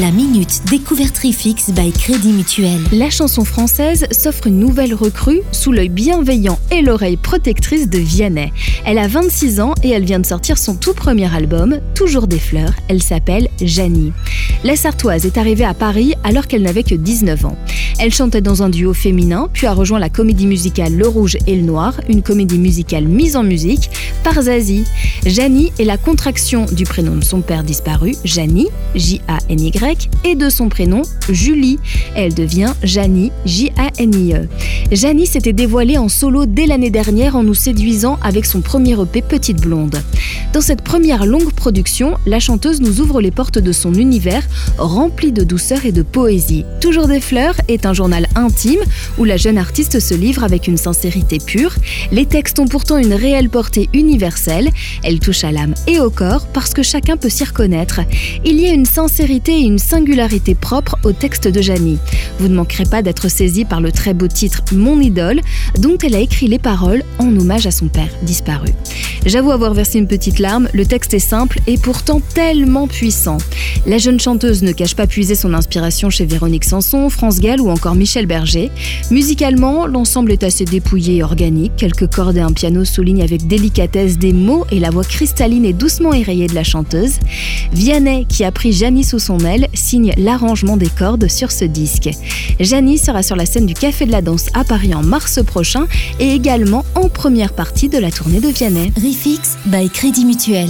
La minute découverte by Crédit Mutuel. La chanson française s'offre une nouvelle recrue sous l'œil bienveillant et l'oreille protectrice de Vianney. Elle a 26 ans et elle vient de sortir son tout premier album, Toujours des fleurs. Elle s'appelle Janie. La Sartoise est arrivée à Paris alors qu'elle n'avait que 19 ans. Elle chantait dans un duo féminin, puis a rejoint la comédie musicale Le Rouge et le Noir, une comédie musicale mise en musique par Zazie. Janie est la contraction du prénom de son père disparu, Janie, J-A-N-Y, et de son prénom, Julie. Elle devient Janie, J-A-N-I-E. Janie s'était dévoilée en solo dès l'année dernière en nous séduisant avec son premier EP Petite Blonde. Dans cette première longue production, la chanteuse nous ouvre les portes de son univers rempli de douceur et de poésie. Toujours des fleurs est un journal intime où la jeune artiste se livre avec une sincérité pure. Les textes ont pourtant une réelle portée universelle. Elle touche à l'âme et au corps parce que chacun peut s'y reconnaître. Il y a une sincérité et une singularité propre au texte de Janie. Vous ne manquerez pas d'être saisi par le très beau titre Mon idole, dont elle a écrit les paroles en hommage à son père disparu. J'avoue avoir versé une petite larme, le texte est simple et pourtant tellement puissant. La jeune chanteuse ne cache pas puiser son inspiration chez Véronique Sanson, France Gall ou encore Michel Berger. Musicalement, l'ensemble est assez dépouillé et organique. Quelques cordes et un piano soulignent avec délicatesse des mots et la voix cristalline et doucement érayée de la chanteuse. Vianney, qui a pris Janie sous son aile, signe l'arrangement des cordes sur ce disque. Janie sera sur la scène du Café de la Danse à Paris en mars prochain et également en première partie de la tournée de Vianney. Rifix by Crédit Mutuel.